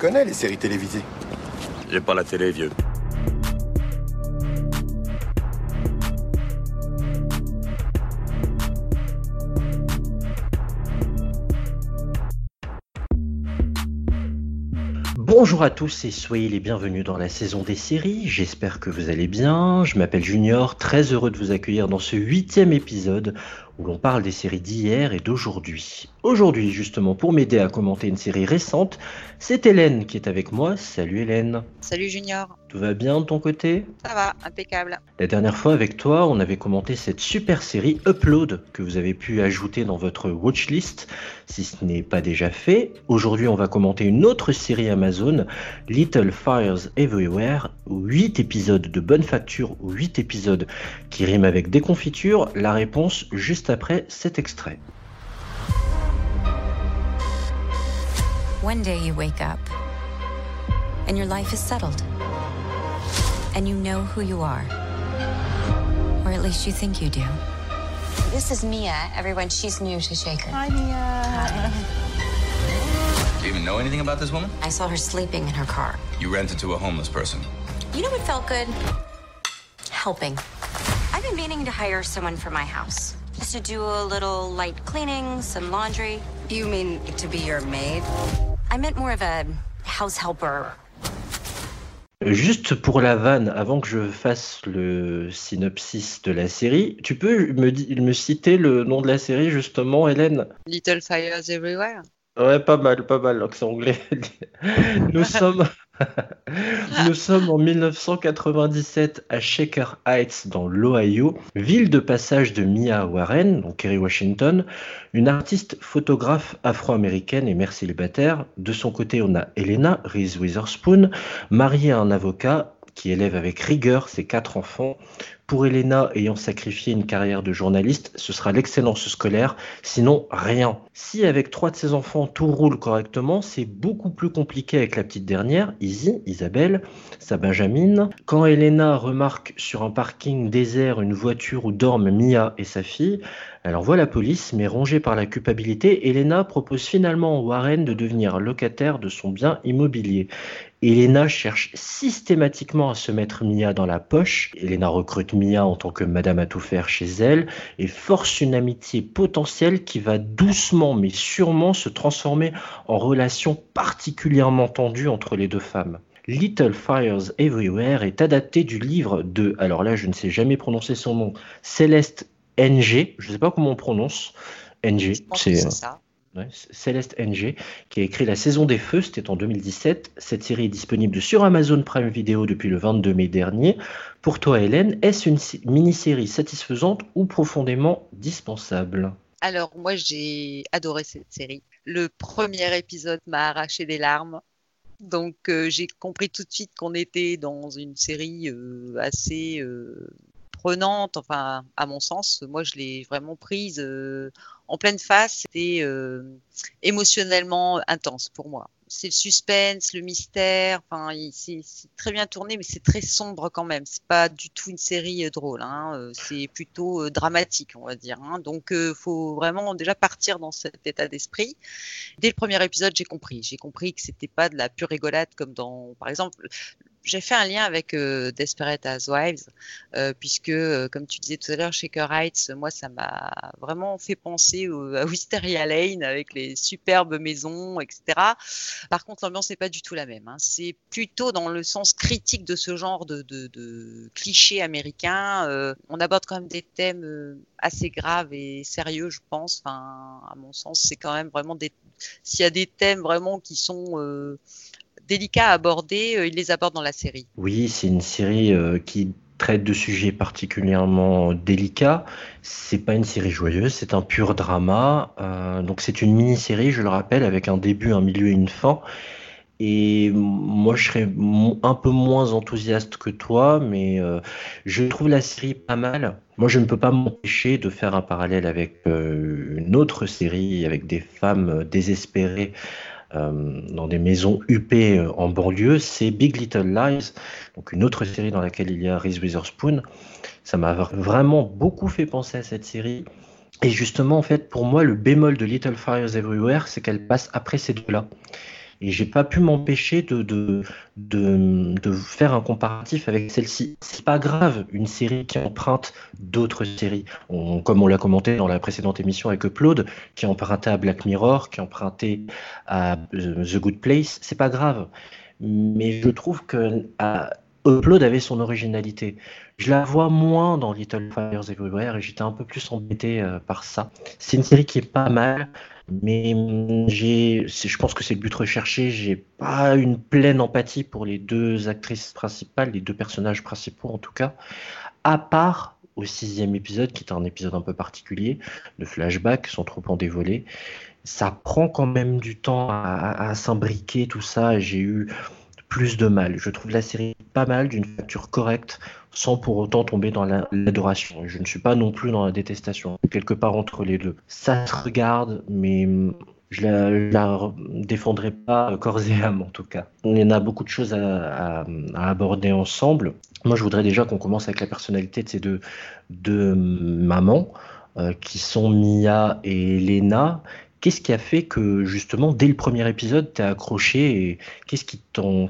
connais les séries télévisées. J'ai pas la télé, vieux. Bonjour à tous et soyez les bienvenus dans la saison des séries. J'espère que vous allez bien. Je m'appelle Junior, très heureux de vous accueillir dans ce huitième épisode où l'on parle des séries d'hier et d'aujourd'hui. Aujourd'hui, justement, pour m'aider à commenter une série récente, c'est Hélène qui est avec moi. Salut Hélène. Salut Junior. Tout va bien de ton côté? Ça va, impeccable. La dernière fois avec toi, on avait commenté cette super série Upload que vous avez pu ajouter dans votre watchlist si ce n'est pas déjà fait. Aujourd'hui, on va commenter une autre série Amazon, Little Fires Everywhere, 8 épisodes de bonne facture ou 8 épisodes qui riment avec déconfiture. La réponse juste après cet extrait. One day you wake up and your life is settled. And you know who you are. Or at least you think you do. This is Mia. Everyone, she's new to Shaker. Hi, Mia. Do you even know anything about this woman? I saw her sleeping in her car. You rented to a homeless person. You know what felt good? Helping. I've been meaning to hire someone for my house. Just to do a little light cleaning, some laundry. You mean to be your maid? I meant more of a house helper. Juste pour la vanne, avant que je fasse le synopsis de la série, tu peux me, me citer le nom de la série justement, Hélène? Little Fires Everywhere. Ouais, pas mal, pas mal, l'accent anglais. Nous sommes, nous sommes en 1997 à Shaker Heights dans l'Ohio, ville de passage de Mia Warren, donc Kerry Washington, une artiste photographe afro-américaine et mère célibataire. De son côté, on a Elena Reese Witherspoon, mariée à un avocat qui élève avec rigueur ses quatre enfants. Pour Elena, ayant sacrifié une carrière de journaliste, ce sera l'excellence scolaire, sinon rien. Si avec trois de ses enfants tout roule correctement, c'est beaucoup plus compliqué avec la petite dernière, Izzy, Isabelle, sa Benjamine. Quand Elena remarque sur un parking désert une voiture où dorment Mia et sa fille, elle envoie la police, mais rongée par la culpabilité, Elena propose finalement à Warren de devenir locataire de son bien immobilier. Elena cherche systématiquement à se mettre Mia dans la poche. Elena recrute Mia en tant que madame à tout faire chez elle et force une amitié potentielle qui va doucement mais sûrement se transformer en relation particulièrement tendue entre les deux femmes. Little Fires Everywhere est adapté du livre de, alors là je ne sais jamais prononcer son nom, Céleste NG, je ne sais pas comment on prononce, NG, c'est ça. Céleste NG, qui a écrit La saison des feux, c'était en 2017. Cette série est disponible sur Amazon Prime Video depuis le 22 mai dernier. Pour toi, Hélène, est-ce une mini-série satisfaisante ou profondément dispensable? Alors, moi, j'ai adoré cette série. Le premier épisode m'a arraché des larmes. Donc, euh, j'ai compris tout de suite qu'on était dans une série euh, assez euh, prenante, enfin, à mon sens. Moi, je l'ai vraiment prise euh, en pleine face. C'était euh, émotionnellement intense pour moi. C'est le suspense, le mystère. Enfin, c'est très bien tourné, mais c'est très sombre quand même. C'est pas du tout une série euh, drôle. Hein. C'est plutôt dramatique, on va dire. Hein. Donc, faut vraiment déjà partir dans cet état d'esprit. Dès le premier épisode, j'ai compris. J'ai compris que c'était pas de la pure rigolade comme dans, par exemple, j'ai fait un lien avec euh, Desperate Housewives, euh, puisque, euh, comme tu disais tout à l'heure, Shaker Heights, moi, ça m'a vraiment fait penser au- à Wisteria Lane avec les superbes maisons, etc. Par contre, l'ambiance n'est pas du tout la même. hein. C'est plutôt dans le sens critique de ce genre de, de, de clichés américains. Euh, on aborde quand même des thèmes assez graves et sérieux, je pense. Enfin, à mon sens, c'est quand même vraiment des. S'il y a des thèmes vraiment qui sont délicats à aborder, euh, ils les abordent dans la série. Oui, c'est une série euh, qui traite de sujets particulièrement délicats. C'est pas une série joyeuse, c'est un pur drama. Euh, donc c'est une mini-série, je le rappelle, avec un début, un milieu et une fin. Et moi, je serais un peu moins enthousiaste que toi, mais je trouve la série pas mal. Moi, je ne peux pas m'empêcher de faire un parallèle avec une autre série, avec des femmes désespérées euh, dans des maisons huppées euh, en banlieue. C'est Big Little Lies, donc une autre série dans laquelle il y a Reese Witherspoon. Ça m'a vraiment beaucoup fait penser à cette série. Et justement, en fait, pour moi, le bémol de Little Fires Everywhere, c'est qu'elle passe après ces deux-là. Et j'ai pas pu m'empêcher de, faire un comparatif avec celle-ci. C'est pas grave, une série qui emprunte d'autres séries. Comme on l'a commenté dans la précédente émission avec Upload, qui empruntait à Black Mirror, qui empruntait à euh, The Good Place, c'est pas grave. Mais je trouve que à- Upload avait son originalité. Je la vois moins dans Little Fires Everywhere et j'étais un peu plus embêté euh, par ça. C'est une série qui est pas mal, mais hum, j'ai, je pense que c'est le but recherché. J'ai pas une pleine empathie pour les deux actrices principales, les deux personnages principaux en tout cas, à part au sixième épisode, qui est un épisode un peu particulier, de flashback, sans trop en dévoiler. Ça prend quand même du temps à, à- s'imbriquer tout ça. J'ai eu plus de mal. Je trouve la série pas mal, d'une facture correcte, sans pour autant tomber dans la- l'adoration. Je ne suis pas non plus dans la détestation, quelque part entre les deux. Ça se regarde, mais hum, je la, la défendrai pas corps et âme en tout cas. Y en a beaucoup de choses à, aborder ensemble. Moi, je voudrais déjà qu'on commence avec la personnalité de ces deux, deux mamans, euh, qui sont Mia et Lena. Qu'est-ce qui a fait que justement dès le premier épisode t'es accroché et qu'est-ce qui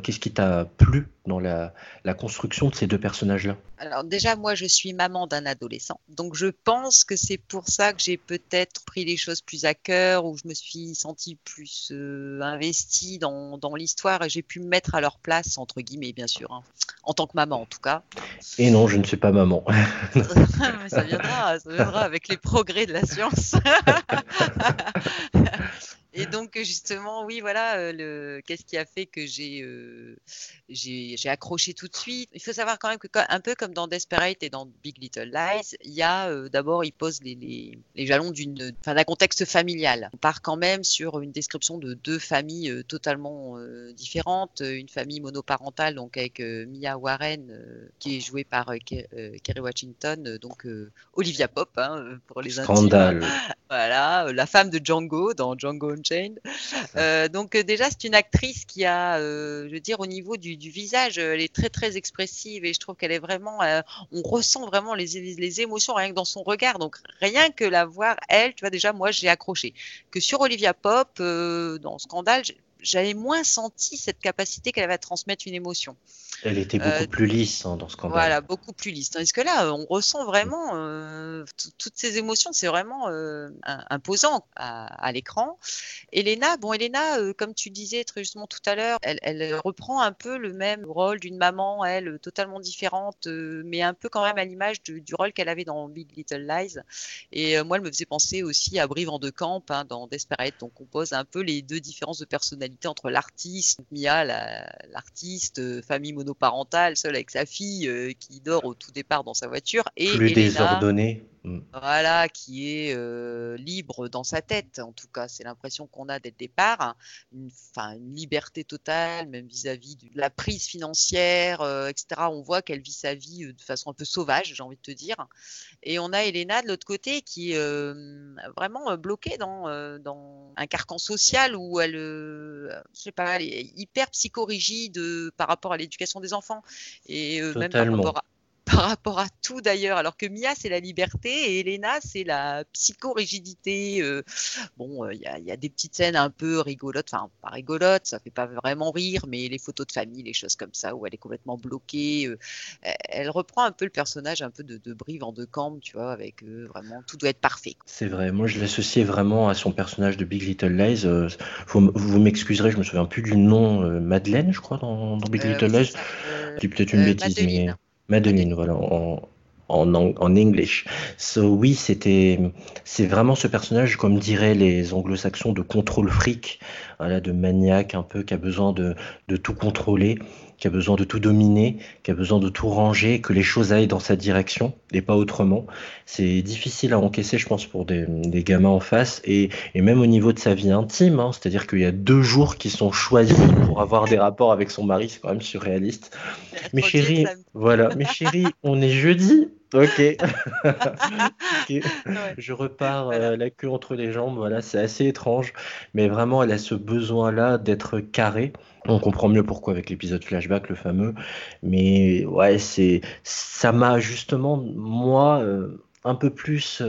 qu'est-ce qui t'a plu dans la, la construction de ces deux personnages-là? Alors déjà, moi, je suis maman d'un adolescent. Donc je pense que c'est pour ça que j'ai peut-être pris les choses plus à cœur, ou je me suis sentie plus euh, investie dans, dans l'histoire et j'ai pu me mettre à leur place, entre guillemets, bien sûr, hein. en tant que maman en tout cas. Et non, je ne suis pas maman. Mais ça viendra, ça viendra avec les progrès de la science. Donc justement, oui, voilà, euh, le... qu'est-ce qui a fait que j'ai euh, j'ai j'ai accroché tout de suite? Il faut savoir quand même que un peu comme dans Desperate et dans Big Little Lies, il y a euh, d'abord il pose les, les, les jalons d'une enfin d'un contexte familial. On part quand même sur une description de deux familles totalement euh, différentes, une famille monoparentale donc avec Mia Warren qui est jouée par Ke- Kerry Washington, donc Olivia Pope hein, pour les intimes. Scandale. Voilà, euh, la femme de Django dans Django Unchained. Euh, donc euh, déjà, c'est une actrice qui a, euh, je veux dire, au niveau du, du visage, elle est très très expressive et je trouve qu'elle est vraiment, euh, on ressent vraiment les, les émotions rien que dans son regard. Donc rien que la voir, elle, tu vois déjà, moi j'ai accroché. Que sur Olivia Pope, dans Scandale, j'avais moins senti cette capacité qu'elle avait à transmettre une émotion. Elle était beaucoup Euh, plus lisse hein, dans Scandale. Voilà, beaucoup plus lisse. Tandis que là, euh, on ressent vraiment euh, tout- toutes ces émotions, c'est vraiment euh, imposant à, à l'écran. Elena, bon, Elena, euh, comme tu disais très justement tout à l'heure, elle, elle reprend un peu le même rôle d'une maman, elle, euh, totalement différente, euh, mais un peu quand même à l'image du, du rôle qu'elle avait dans Big Little Lies. Et euh, moi, elle me faisait penser aussi à Brie Van de Camp hein, dans Desperate. Donc, on pose un peu les deux différences de personnalité entre l'artiste, Mia, la- l'artiste, euh, famille monoparentale, seule avec sa fille, euh, qui dort au tout départ dans sa voiture, et désordonnée. Mm. voilà, qui est euh, libre dans sa tête. En tout cas, c'est l'impression qu'on a dès le départ. Une, enfin, une liberté totale, même vis-à-vis de la prise financière, euh, etc. On voit qu'elle vit sa vie euh, de façon un peu sauvage, j'ai envie de te dire. Et on a Elena de l'autre côté qui est euh, vraiment bloquée dans, dans un carcan social où elle, je sais pas, elle est hyper psychorigide par rapport à l'éducation des enfants et même par rapport à par rapport à tout d'ailleurs, alors que Mia c'est la liberté et Elena c'est la psychorigidité. euh, bon, euh, il y, a, il y a des petites scènes un peu rigolotes, enfin pas rigolotes, ça fait pas vraiment rire, mais les photos de famille, les choses comme ça où elle est complètement bloquée. euh, elle- reprend un peu le personnage un peu de, de Brie Van de Camp, tu vois, avec euh, vraiment tout doit être parfait. C'est vrai, moi je l'associais vraiment à son personnage de Big Little Lies. euh, vous m'excuserez, je me souviens plus du nom, euh, Madeleine, je crois, dans, dans Big Euh, Little oui, Lies. c'est euh, peut-être une euh, bêtise, Madeline. mais Madeline, voilà, en, en, en English. So, oui, c'était, c'est vraiment ce personnage, comme diraient les anglo-saxons, de contrôle fric, voilà, de maniaque un peu, qui a besoin de, de tout contrôler, qui a besoin de tout dominer, qui a besoin de tout ranger, que les choses aillent dans sa direction et pas autrement. C'est difficile à encaisser, je pense, pour des, des gamins en face et, et même au niveau de sa vie intime, hein, c'est-à-dire qu'il y a deux jours qui sont choisis pour avoir des rapports avec son mari, c'est quand même surréaliste. Mais chérie, voilà, mais chérie, on est jeudi. Ok. Ok. ouais. Je repars Voilà. euh, la queue entre les jambes. Voilà, c'est assez étrange. Mais vraiment, elle a ce besoin-là d'être carrée. On comprend mieux pourquoi avec l'épisode flashback, le fameux. Mais ouais, c'est, ça m'a justement, moi, euh, un peu plus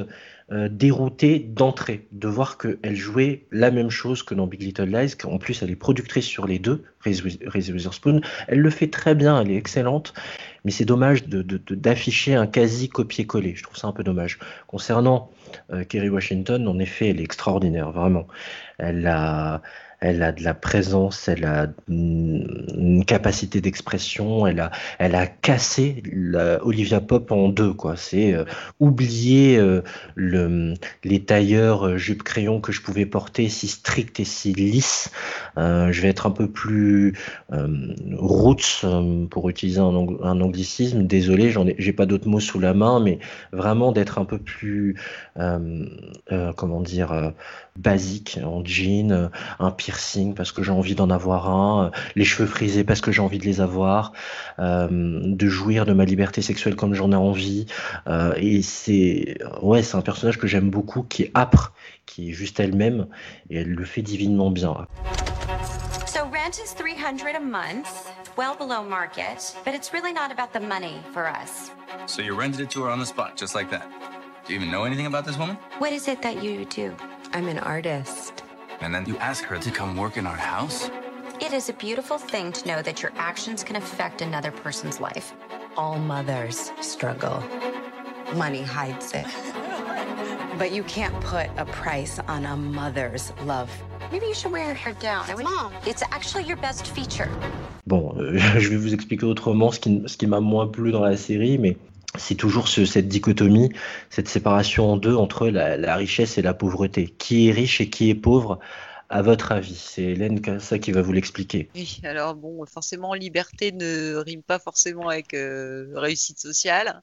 euh, déroutée d'entrée, de voir qu'elle jouait la même chose que dans Big Little Lies, qu'en plus elle est productrice sur les deux, Reese Witherspoon. Elle le fait très bien, elle est excellente, mais c'est dommage d'afficher un quasi copier-coller. Je trouve ça un peu dommage. Concernant euh, Kerry Washington, en effet, elle est extraordinaire, vraiment. Elle a elle a de la présence, elle a une capacité d'expression, elle a, elle a cassé Olivia Pop en deux, quoi. C'est euh, oublier euh, le, les tailleurs euh, jupe crayon que je pouvais porter si strict et si lisse. je vais être un peu plus roots pour utiliser un, anglicisme. Désolé, j'en ai, j'ai pas d'autres mots sous la main, mais vraiment d'être un peu plus, comment dire, basique en jean, un pire parce que j'ai envie d'en avoir un, euh, les cheveux frisés parce que j'ai envie de les avoir, euh, de jouir de ma liberté sexuelle comme j'en ai envie. Euh, et c'est ouais, c'est un personnage que j'aime beaucoup, qui est âpre, qui est juste elle-même, et elle le fait divinement bien. So rent is 300 a month, well below market, but it's really not about the money for us. So you rented it to her on the spot, just like that. Do you even know anything about this woman? What is it that you do? I'm an artist. And then you ask her to come work in our house? It is a beautiful thing to know that your actions can affect another person's life. All mothers struggle. Money hides it. But you can't put a price on a mother's love. Maybe you should wear your hair down. Mom, it's actually your best feature. Bon, euh, je vais vous expliquer autrement ce qui, ce qui m'a moins plu dans la série, mais c'est toujours ce, cette dichotomie, cette séparation en deux entre la, la, richesse et la pauvreté. Qui est riche et qui est pauvre à votre avis? C'est Hélène ça qui va vous l'expliquer. Oui, alors bon, forcément, liberté ne rime pas forcément avec euh, réussite sociale.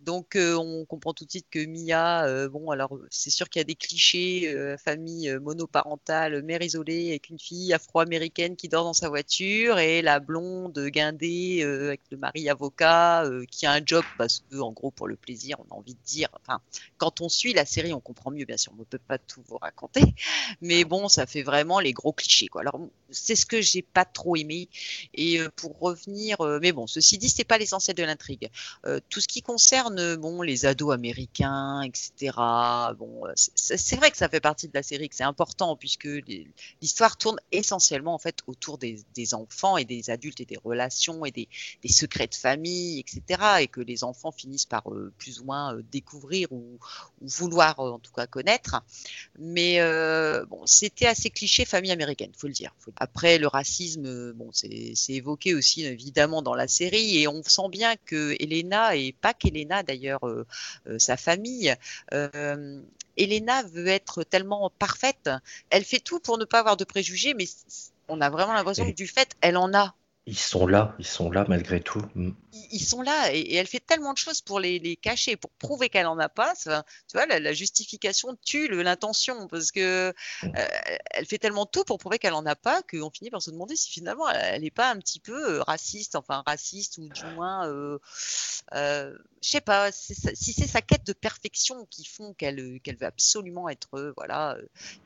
Donc euh, on comprend tout de suite que Mia, euh, bon alors c'est sûr qu'il y a des clichés, euh, famille monoparentale, mère isolée avec une fille afro-américaine qui dort dans sa voiture et la blonde guindée avec le mari avocat qui a un job parce que en gros pour le plaisir on a envie de dire. Enfin quand on suit la série on comprend mieux bien sûr on ne peut pas tout vous raconter, mais bon ça fait vraiment les gros clichés quoi. Alors c'est ce que j'ai pas trop aimé et pour revenir, mais bon ceci dit c'est pas l'essentiel de l'intrigue. tout ce qui concerne bon, les ados américains, etc. Bon, euh, c'est vrai que ça fait partie de la série, que c'est important puisque l'histoire tourne essentiellement en fait autour des, enfants et des adultes et des relations et des, secrets de famille, etc. Et que les enfants finissent par euh, plus ou moins euh, découvrir ou, vouloir en tout cas connaître. Mais bon, c'était assez cliché famille américaine, faut le dire. Après, le racisme, bon, c'est évoqué aussi évidemment dans la série et on sent bien que Elena et pas qu'Elena d'ailleurs euh, euh, sa famille. Euh, Elena veut être tellement parfaite, elle fait tout pour ne pas avoir de préjugés, mais on a vraiment l'impression que du fait, elle en a ils sont là, ils sont là malgré tout. Mm. Ils sont là et, elle fait tellement de choses pour les, les cacher, pour prouver qu'elle en a pas. tu vois, la, justification tue l'intention parce que mm. euh, elle fait tellement tout pour prouver qu'elle en a pas qu'on finit par se demander si finalement elle n'est pas un petit peu euh, raciste, enfin raciste ou du moins, euh, euh, je sais pas, si c'est sa quête de perfection qui font qu'elle qu'elle veut absolument être, voilà,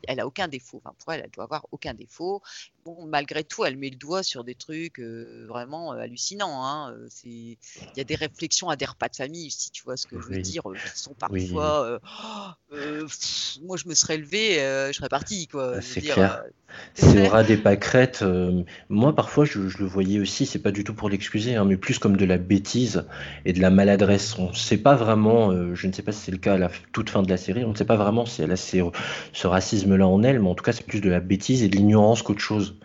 elle a aucun défaut. Enfin, pour elle, elle doit avoir aucun défaut. Bon, malgré tout, elle met le doigt sur des trucs vraiment hallucinants. Hein. Il y a des réflexions à des repas de famille, si tu vois ce que je veux dire, qui sont parfois. moi, je me serais levé, je serais parti. Ah, c'est clair. C'est aura des pâquerettes. moi, parfois, je, le voyais aussi, c'est pas du tout pour l'excuser, hein, mais plus comme de la bêtise et de la maladresse. On ne sait pas vraiment, je ne sais pas si c'est le cas à la toute fin de la série, on ne sait pas vraiment si elle a ce racisme-là en elle, mais en tout cas, c'est plus de la bêtise et de l'ignorance qu'autre chose,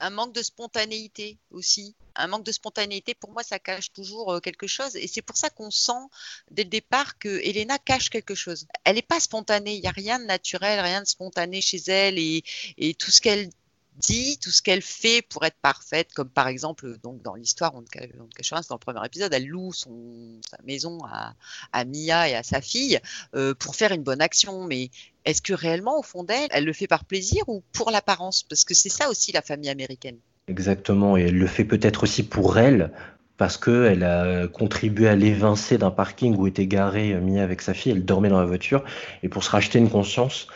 un manque de spontanéité aussi. Un manque de spontanéité, pour moi, ça cache toujours euh, quelque chose. Et c'est pour ça qu'on sent dès le départ que Elena cache quelque chose. Elle n'est pas spontanée. Il n'y a rien de naturel, rien de spontané chez elle. Et, et tout ce qu'elle dit, tout ce qu'elle fait pour être parfaite, comme par exemple, donc dans l'histoire, on ne cache rien, dans le premier épisode, elle loue son, sa maison à, Mia et à sa fille euh, pour faire une bonne action. Mais est-ce que réellement, au fond d'elle, elle le fait par plaisir ou pour l'apparence? Parce que c'est ça aussi la famille américaine. Exactement, et elle le fait peut-être aussi pour elle, parce qu'elle a contribué à l'évincer d'un parking où était garé euh, Mia avec sa fille, elle dormait dans la voiture, et pour se racheter une conscience,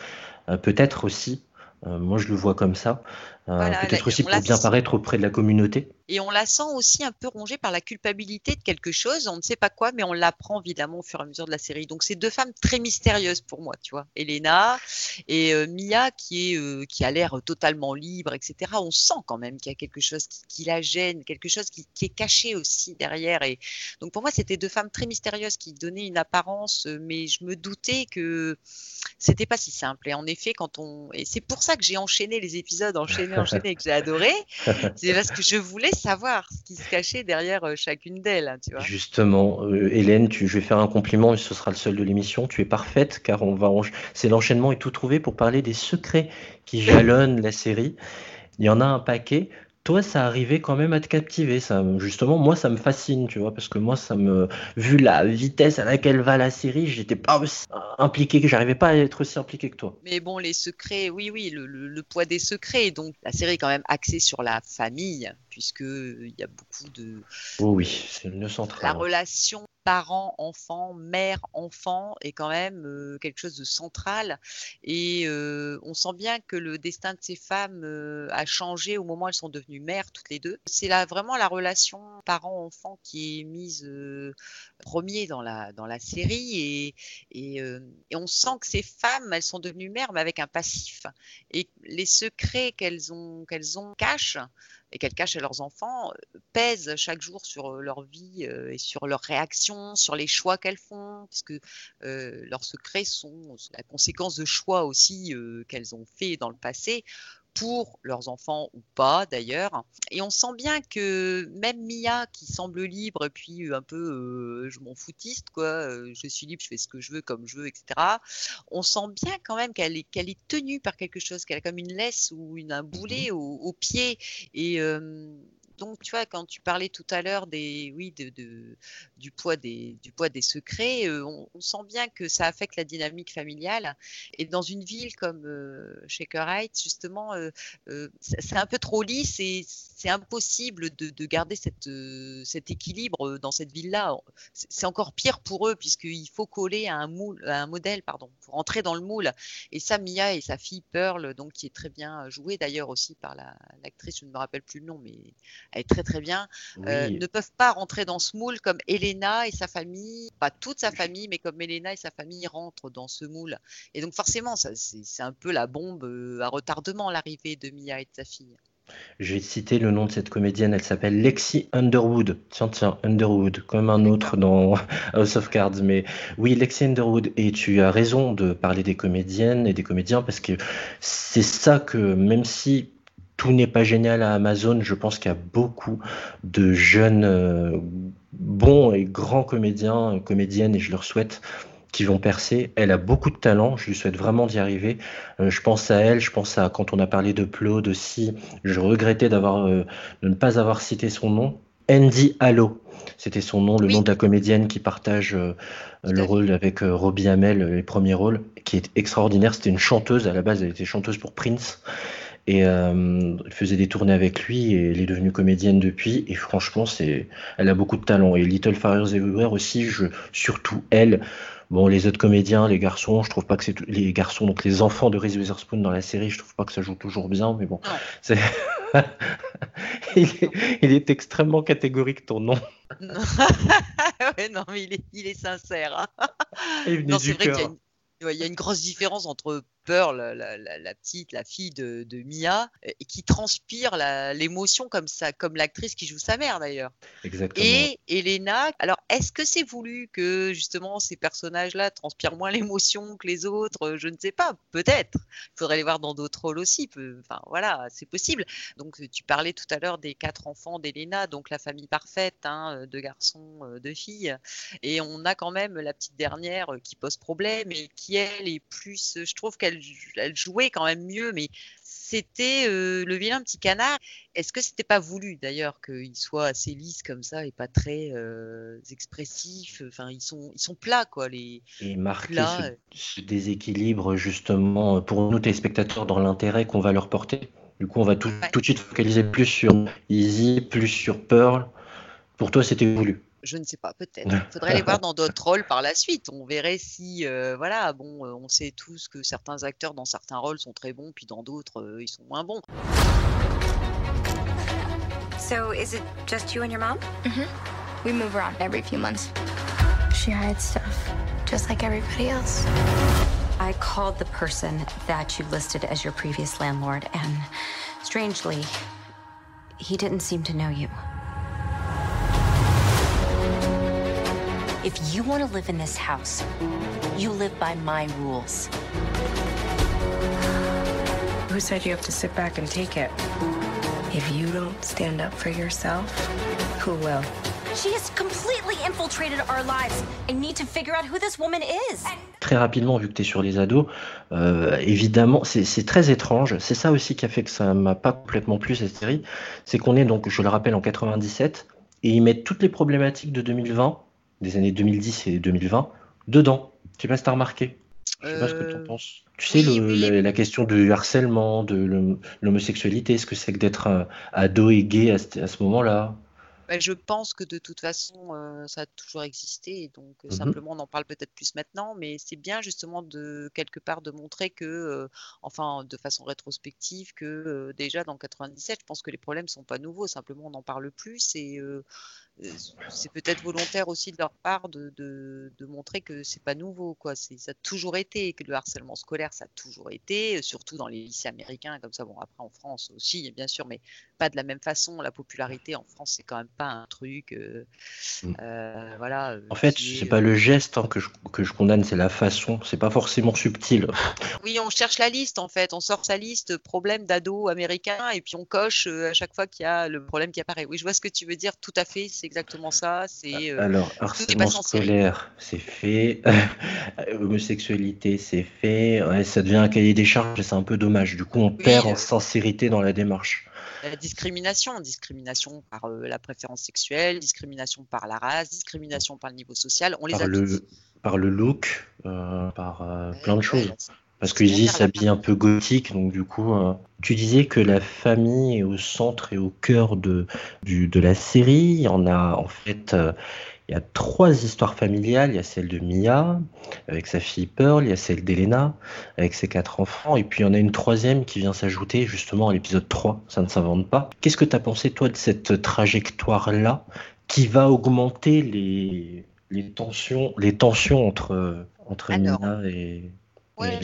euh, peut-être aussi, moi je le vois comme ça, Voilà, Peut-être aussi pour bien paraître auprès de la communauté. Et on la sent aussi un peu rongée par la culpabilité de quelque chose, on ne sait pas quoi, mais on l'apprend évidemment au fur et à mesure de la série. Donc c'est deux femmes très mystérieuses pour moi, tu vois. Elena et euh, Mia qui est euh, qui a l'air totalement libre, etc. On sent quand même qu'il y a quelque chose qui, qui la gêne, quelque chose qui, qui est caché aussi derrière. Et donc pour moi c'était deux femmes très mystérieuses qui donnaient une apparence, euh, mais je me doutais que c'était pas si simple. Et en effet, quand on et c'est pour ça que j'ai enchaîné les épisodes, enchaîné, enchaîné, et que j'ai adoré. C'est parce que je voulais savoir ce qui se cachait derrière euh, chacune d'elles, hein, tu vois. Justement, euh, Hélène, tu, je vais faire un compliment, mais ce sera le seul de l'émission. Tu es parfaite, car on va, c'est l'enchaînement et tout trouvé pour parler des secrets qui jalonnent la série. Il y en a un paquet. Toi, ça arrivait quand même à te captiver. Ça, justement, moi, ça me fascine, tu vois, parce que moi, ça me, vu la vitesse à laquelle va la série, j'étais pas aussi impliqué, que j'arrivais pas à être aussi impliqué que toi. Mais bon, les secrets, oui, oui, le, le- le poids des secrets. Donc, la série est quand même axée sur la famille, puisque euh, il y a beaucoup de Oh oui, c'est le nœud la central. relation parent-enfant, mère-enfant est quand même euh, quelque chose de central. Et euh, on sent bien que le destin de ces femmes euh, a changé au moment où elles sont devenues mères toutes les deux. C'est là vraiment la relation parent-enfant qui est mise premier dans la, dans la série. Et, et, et on sent que ces femmes, elles sont devenues mères, mais avec un passif. Et les secrets qu'elles ont, qu'elles ont cachent et qu'elles cachent à leurs enfants euh, pèsent chaque jour sur euh, leur vie euh, et sur leurs réactions, sur les choix qu'elles font, puisque leurs secrets sont la conséquence de choix aussi qu'elles ont fait dans le passé pour leurs enfants ou pas d'ailleurs. Et on sent bien que même Mia, qui semble libre et puis un peu euh, je m'en foutiste, quoi, euh, je suis libre, je fais ce que je veux comme je veux, etc. On sent bien quand même qu'elle est, qu'elle est tenue par quelque chose, qu'elle a comme une laisse ou une, un boulet au, au pied. Et euh, donc, tu vois, quand tu parlais tout à l'heure des, oui, de, du poids des, du poids des secrets, euh, on, sent bien que ça affecte la dynamique familiale. Et dans une ville comme euh, Shaker Heights, justement, euh, euh, c'est un peu trop lisse et c'est impossible de, de garder cet équilibre dans cette ville-là. C'est encore pire pour eux puisqu'il faut coller à un moule, à un modèle, pardon, pour entrer dans le moule. Et ça, Mia et sa fille Pearl, donc qui est très bien jouée d'ailleurs aussi par la- l'actrice, je ne me rappelle plus le nom, mais elle est très très bien, euh, ne peuvent pas rentrer dans ce moule comme Elena et sa famille, pas toute sa famille, mais comme Elena et sa famille rentrent dans ce moule. Et donc forcément, ça, c'est c'est un peu la bombe euh, à retardement, l'arrivée de Mia et de sa fille. Je vais citer le nom de cette comédienne, elle s'appelle Lexi Underwood. Tiens, tiens, Underwood, comme un autre dans House of Cards. Mais oui, Lexi Underwood. Et tu as raison de parler des comédiennes et des comédiens parce que c'est ça que, même si tout n'est pas génial à Amazon, je pense qu'il y a beaucoup de jeunes, euh, bons et grands comédiens, comédiennes, et je leur souhaite qui vont percer. Elle a beaucoup de talent, je lui souhaite vraiment d'y arriver. Euh, je pense à elle, je pense à quand on a parlé de Claude aussi, je regrettais d'avoir euh, de ne pas avoir cité son nom. Andy Allo, c'était son nom, le Oui. nom de la comédienne qui partage euh, le rôle avec Robbie Hamel, les premiers rôles, qui est extraordinaire. C'était une chanteuse, à la base elle était chanteuse pour Prince. Et euh, elle faisait des tournées avec lui et elle est devenue comédienne depuis. Et franchement, c'est, elle a beaucoup de talent. Et Little Fires Everywhere aussi, je, surtout elle. Bon, les autres comédiens, les garçons, je trouve pas que c'est tout- les garçons, donc les enfants de Reese Witherspoon dans la série, je trouve pas que ça joue toujours bien, mais bon, c'est, il est, il est extrêmement catégorique ton nom. ouais, non, mais il est, il est sincère. hein. Il venait Non, du c'est vrai qu'il y a cœur. une, ouais, il y a une grosse différence entre Pearl, la, la- la petite, la fille de, de Mia, et qui transpire l'émotion comme ça, comme l'actrice qui joue sa mère d'ailleurs. Exactement. Et Elena, alors est-ce que c'est voulu que justement ces personnages-là transpirent moins l'émotion que les autres? Je ne sais pas, peut-être. Il faudrait les voir dans d'autres rôles aussi. peu- Enfin voilà, c'est possible. Donc tu parlais tout à l'heure des quatre enfants d'Elena, donc la famille parfaite, hein, deux garçons, euh, deux filles. Et on a quand même la petite dernière euh, qui pose problème et qui elle est plus, je trouve qu'elle elle jouait quand même mieux, mais c'était euh, le vilain petit canard. Est-ce que c'était pas voulu d'ailleurs qu'il soit assez lisse comme ça et pas très euh, expressif? Enfin, ils sont ils sont plats quoi les. Et marquer ce, ce déséquilibre justement pour nous téléspectateurs dans l'intérêt qu'on va leur porter. Du coup, on va tout, Ouais. tout de suite focaliser plus sur Easy, plus sur Pearl. Pour toi, c'était voulu? Je ne sais pas, peut-être. Il faudrait les voir dans d'autres rôles par la suite. On verrait si, euh, voilà, bon, euh, on sait tous que certains acteurs dans certains rôles sont très bons, puis dans d'autres, euh, ils sont moins bons. So, is it just you and your mom? We move around every few months. She hides stuff, just like everybody else. I called the person that you listed as your previous landlord, and strangely, he didn't seem to know you. If you want to live in this house, you live by my rules. Who said you have to sit back and take it? If you don't stand up for yourself, who will? She has completely infiltrated our lives. I need to figure out who this woman is. Très rapidement, vu que tu es sur les ados, euh, évidemment, c'est c'est très étrange. C'est ça aussi qui a fait que ça m'a pas complètement plu cette série. C'est qu'on est donc, je le rappelle, en 97 et ils mettent toutes les problématiques de 2020, des années 2010 et 2020, dedans. Je sais pas si t'as remarqué. Je sais pas ce que tu en Euh, penses. Tu sais, oui, le- oui. la, la question du harcèlement, de l'hom- l'homosexualité, ce que c'est que d'être un ado et gay à ce moment-là? Bah, je pense que de toute façon, euh, ça a toujours existé, et donc euh, Mhm. simplement on en parle peut-être plus maintenant, mais c'est bien justement de quelque part de montrer que, euh, enfin, de façon rétrospective, que euh, déjà dans 97, je pense que les problèmes sont pas nouveaux, simplement on n'en parle plus, et c'est peut-être volontaire aussi de leur part de, de, de montrer que c'est pas nouveau, quoi. C'est, ça a toujours été, que le harcèlement scolaire, ça a toujours été, surtout dans les lycées américains, comme ça. Bon, après en France aussi, bien sûr, mais pas de la même façon. La popularité en France, c'est quand même pas un truc, euh, Mm. euh, voilà. euh, En fait, c'est est, pas le geste hein, que, je, que je condamne, c'est la façon. C'est pas forcément subtil. Oui, on cherche la liste en fait. On sort sa liste problème d'ado américain et puis on coche à chaque fois qu'il y a le problème qui apparaît. Oui, je vois ce que tu veux dire. Tout à fait, c'est exactement ça. C'est euh, Alors, harcèlement scolaire, c'est fait. Homosexualité, c'est fait. Ouais, ça devient un cahier des charges et c'est un peu dommage. Du coup, on Oui, perd en euh, sincérité dans la démarche. La discrimination, discrimination par euh, la préférence sexuelle, discrimination par la race, discrimination par le niveau social, on les Par a le, tous. par le look, par Ouais, plein de ouais, choses. Parce que Izzy s'habille un peu gothique, donc du coup, euh, tu disais que la famille est au centre et au cœur de, du- de la série. Il y en a, en fait, euh, il y a trois histoires familiales. Il y a celle de Mia, avec sa fille Pearl, il y a celle d'Elena, avec ses quatre enfants, et puis il y en a une troisième qui vient s'ajouter justement à l'épisode 3, ça ne s'invente pas. Qu'est-ce que tu as pensé, toi, de cette trajectoire-là, qui va augmenter les, les tensions, les tensions entre, entre Alors, Mia et... Hélène.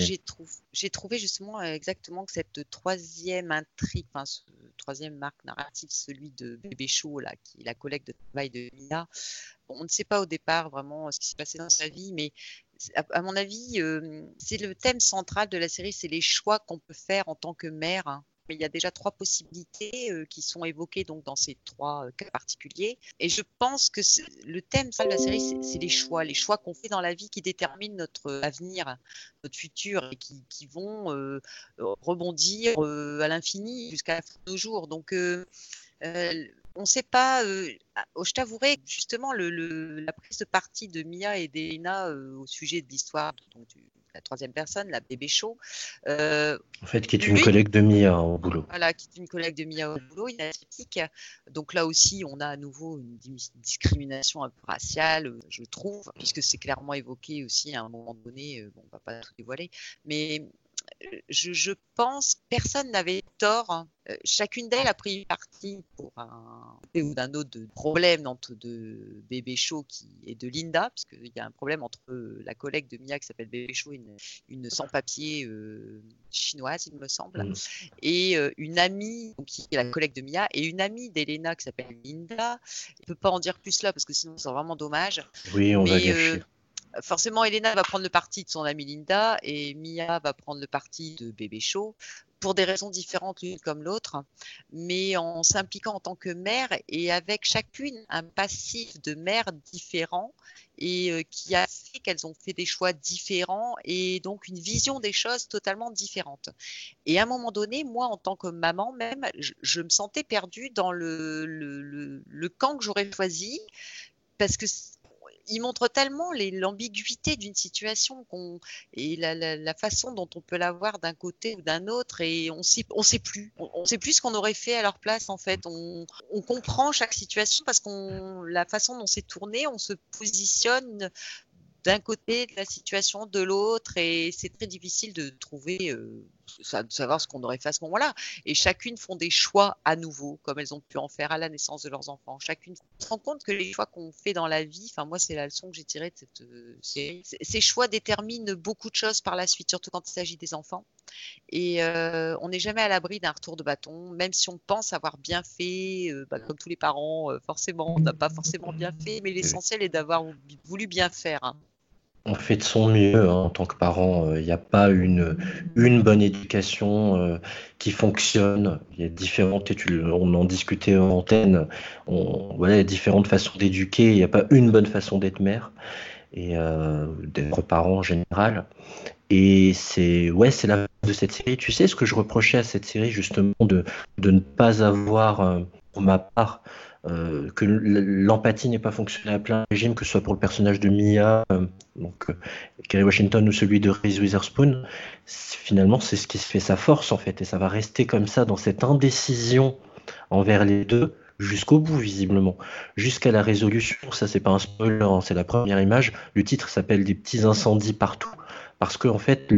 j'ai trouvé, justement euh, exactement que cette troisième intrigue, enfin ce troisième marque narrative, celui de Bébé Chaud, là, qui est la collègue de travail de. Bon, on ne sait pas au départ vraiment ce qui s'est passé dans sa vie, mais à, à mon avis, euh, c'est le thème central de la série, c'est les choix qu'on peut faire en tant que mère. Mais il y a déjà trois possibilités euh, qui sont évoquées donc dans ces trois euh, cas particuliers. Et je pense que le thème de la série, c'est les choix, les choix qu'on fait dans la vie qui déterminent notre avenir notre futur et qui, vont euh, rebondir euh, à l'infini jusqu'à nos jours. Donc, euh, euh, on ne sait pas. euh, je t'avouerai justement la prise de parti de Mia et d'Elena euh, au sujet de l'histoire du- la troisième personne, la bébé show. euh, En fait, qui est une collègue de Mia au boulot. voilà, qui est une collègue de Mia au boulot, une asiatique. Donc là aussi, on a à nouveau une dis- discrimination un peu raciale, je trouve, puisque c'est clairement évoqué aussi à un moment donné. euh, Bon, on va pas tout dévoiler, mais je, je pense que personne n'avait tort. Euh, Chacune d'elles a pris parti pour un ou d'un autre de problème entre de Bébé Chaud qui, et de Linda, puisqu'il y a un problème entre euh, la collègue de Mia qui s'appelle Bébé Chaud une, une sans-papier euh, chinoise, il me semble Mm. et euh, une amie donc, qui est la collègue de Mia et une amie d'Elena qui s'appelle Linda. Je peux pas en dire plus là parce que sinon c'est vraiment dommage. Oui, on va Mais, gâcher. Euh, forcément, Elena va prendre le parti de son amie Linda et Mia va prendre le parti de bébé chaud pour des raisons différentes l'une comme l'autre, mais en s'impliquant en tant que mère et avec chacune un passif de mère différent et euh, qui a fait qu'elles ont fait des choix différents et donc une vision des choses totalement différente. Et à un moment donné, moi, en tant que maman même, je, me sentais perdue dans le, le, camp que j'aurais choisi parce que il montre tellement l'ambiguïté d'une situation qu'on et la, façon dont on peut la voir d'un côté ou d'un autre et on sait sait plus. On, sait plus ce qu'on aurait fait à leur place en fait. On, on comprend chaque situation parce qu'on la façon dont c'est tourné on se positionne d'un côté de la situation de l'autre et c'est très difficile de trouver euh, de savoir ce qu'on aurait fait à ce moment-là. Et chacune font des choix à nouveau comme elles ont pu en faire à la naissance de leurs enfants. Chacune se rend compte que les choix qu'on fait dans la vie enfin moi c'est la leçon que j'ai tirée de cette euh, série ces choix déterminent beaucoup de choses par la suite surtout quand il s'agit des enfants. Et euh, on n'est jamais à l'abri d'un retour de bâton même si on pense avoir bien fait euh, bah, comme tous les parents euh, forcément on n'a pas forcément bien fait mais l'essentiel est d'avoir voulu bien faire hein on fait de son mieux hein, en tant que parent. Il n'y a pas une, une bonne éducation euh, qui fonctionne. Il y a différentes on en discutait en antenne. On, voilà, il y a différentes façons d'éduquer. Il n'y a pas une bonne façon d'être mère et euh, d'être parent en général. Et c'est ouais, c'est la de cette série. Tu sais ce que je reprochais à cette série justement de, de ne pas avoir, euh, pour ma part, euh, que l'empathie n'est pas fonctionnée à plein régime, que ce soit pour le personnage de Mia, euh, donc euh, Kerry Washington ou celui de Reese Witherspoon, finalement c'est ce qui fait sa force en fait, et ça va rester comme ça dans cette indécision envers les deux jusqu'au bout visiblement, jusqu'à la résolution. Ça c'est pas un spoiler, hein, c'est la première image. Le titre s'appelle Des petits incendies partout parce qu'en en fait,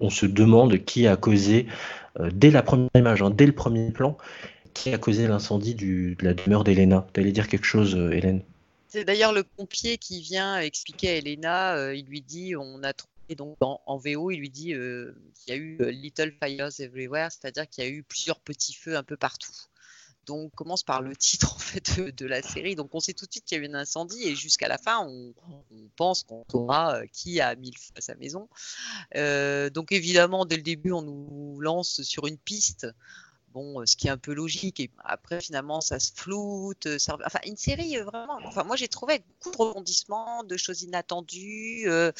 on se demande qui a causé euh, dès la première image, hein, dès le premier plan, qui a causé l'incendie de la demeure d'Elena. Tu allais dire quelque chose, euh, Hélène? C'est d'ailleurs le pompier qui vient expliquer à Elena, euh, il lui dit, on a trouvé donc en, VO, il lui dit euh, qu'il y a eu Little Fires Everywhere, c'est-à-dire qu'il y a eu plusieurs petits feux un peu partout. Donc, on commence par le titre en fait de, la série. Donc, on sait tout de suite qu'il y a eu un incendie et jusqu'à la fin, on, pense qu'on saura qui a mis le feu à sa maison. Euh, donc, évidemment, dès le début, on nous lance sur une piste bon, ce qui est un peu logique. Et après, finalement, ça se floute. Ça... Enfin, une série vraiment. Enfin, moi, j'ai trouvé beaucoup de rebondissements, de choses inattendues. Euh,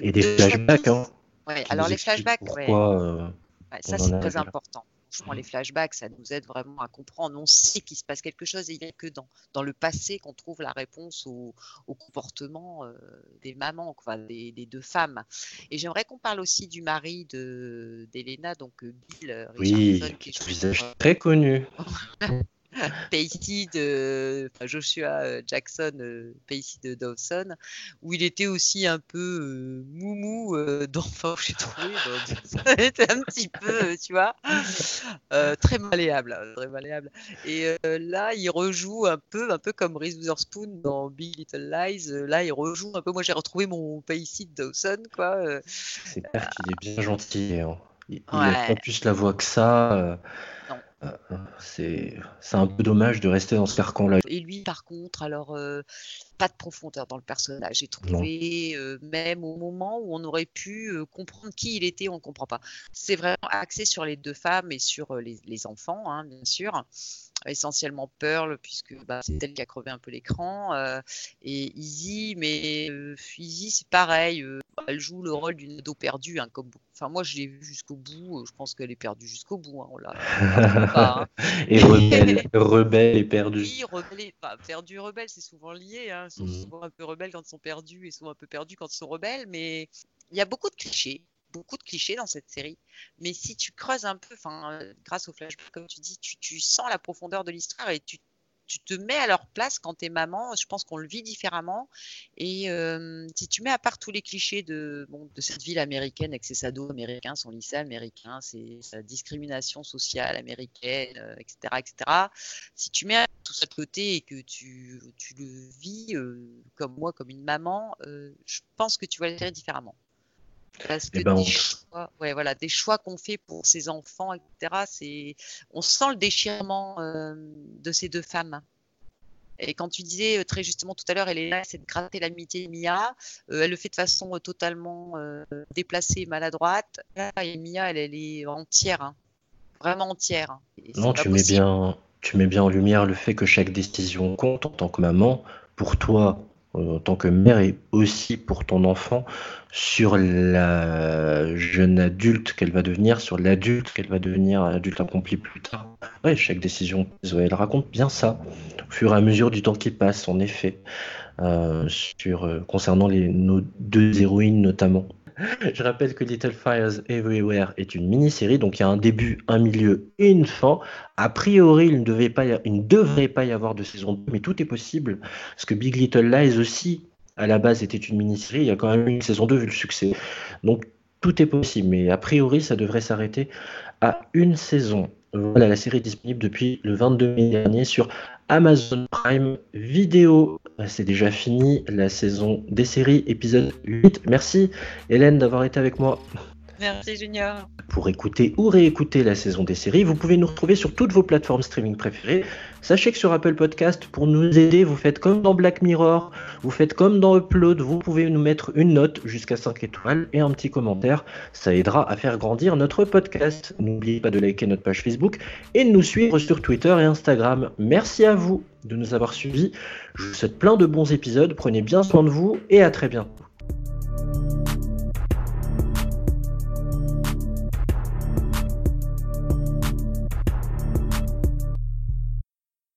et des flashbacks. Hein, ouais, alors les flashbacks, pourquoi, euh, ouais, ça c'est très important. Franchement, les flashbacks, ça nous aide vraiment à comprendre. On sait qu'il se passe quelque chose et il n'y a que dans, dans le passé qu'on trouve la réponse au, au comportement euh, des mamans, enfin, des, des, deux femmes. Et j'aimerais qu'on parle aussi du mari d'Elena, donc Bill Richardson. Oui, qui est visage très connu. Pacey de enfin, Joshua Jackson, euh, Pacey de Dawson, où il était aussi un peu euh, moumou euh, enfin, j'ai trouvé, ça était un petit peu, tu vois, euh, très malléable, très malléable. Et euh, là, il rejoue un peu, un peu comme Reese Witherspoon dans Big Little Lies. Là, il rejoue un peu. Moi, j'ai retrouvé mon Pacey de Dawson, quoi. C'est clair qu'il est bien gentil. Hein. Il, il ouais. a pas plus la voix que ça. C'est un peu dommage de rester dans ce carcan-là. Et lui, par contre, alors, euh, pas de profondeur dans le personnage. J'ai trouvé, euh, même au moment où on aurait pu euh, comprendre qui il était, on ne comprend pas. C'est vraiment axé sur les deux femmes et sur les, les enfants, hein, bien sûr essentiellement Pearl, puisque bah, c'est elle qui a crevé un peu l'écran, euh, et Izzy, mais euh, Izzy c'est pareil, euh, elle joue le rôle d'une ado perdue, hein, comme Enfin, moi, je l'ai vue jusqu'au bout. Je pense qu'elle est perdue jusqu'au bout. Hein, on l'a pas. Hein. et rebelle, rebelle et perdue. Oui, rebelle et, bah, perdue rebelle, c'est souvent lié. Hein. Ils sont mmh. souvent un peu rebelles quand ils sont perdus et souvent un peu perdus quand ils sont rebelles. Mais il y a beaucoup de clichés beaucoup de clichés dans cette série. Mais si tu creuses un peu, enfin, grâce au flashback, comme tu dis, tu, sens la profondeur de l'histoire et tu, te mets à leur place quand t'es maman. Je pense qu'on le vit différemment. Et euh, si tu mets à part tous les clichés de, cette ville américaine avec ses ados américains, son lycée américain, c'est sa discrimination sociale américaine, euh, etc., etc. Si tu mets tout ça de côté et que tu, le vis euh, comme moi, comme une maman, je pense que tu vas le faire différemment. Parce que ben, des, on... choix, ouais, voilà, des choix qu'on fait pour ses enfants, etc., on sent le déchirement euh, de ces deux femmes. Et quand tu disais euh, très justement tout à l'heure, elle est là, c'est de gratter l'amitié de Mia. Euh, elle le fait de façon euh, totalement euh, déplacée, maladroite. Là, et Mia, elle, elle est entière, hein. vraiment entière. Et non, tu mets bien, tu mets bien en lumière le fait que chaque décision compte en tant que maman. Pour toi, en tant que mère et aussi pour ton enfant sur la jeune adulte qu'elle va devenir, sur l'adulte qu'elle va devenir, adulte accompli plus tard. Ouais, chaque décision, elle raconte bien ça, au fur et à mesure du temps qui passe, en effet, euh, sur, euh, concernant les, nos deux héroïnes notamment. Je rappelle que Little Fires Everywhere est une mini-série, donc il y a un début, un milieu et une fin. A priori, il ne, devrait pas y avoir de saison 2, mais tout est possible, parce que Big Little Lies aussi à la base était une mini-série, il y a quand même une saison 2 vu le succès. Donc tout est possible, mais a priori ça devrait s'arrêter à une saison. Voilà, la série est disponible depuis le 22 mai dernier sur Amazon Prime Vidéo. C'est déjà fini la saison des séries, épisode 8. Merci Hélène d'avoir été avec moi. Merci Junior. Pour écouter ou réécouter la saison des séries, vous pouvez nous retrouver sur toutes vos plateformes streaming préférées. Sachez que sur Apple Podcast, pour nous aider, vous faites comme dans Black Mirror, vous faites comme dans Upload, vous pouvez nous mettre une note jusqu'à 5 étoiles et un petit commentaire. Ça aidera à faire grandir notre podcast. N'oubliez pas de liker notre page Facebook et de nous suivre sur Twitter et Instagram. Merci à vous de nous avoir suivis. Je vous souhaite plein de bons épisodes. Prenez bien soin de vous et à très bientôt.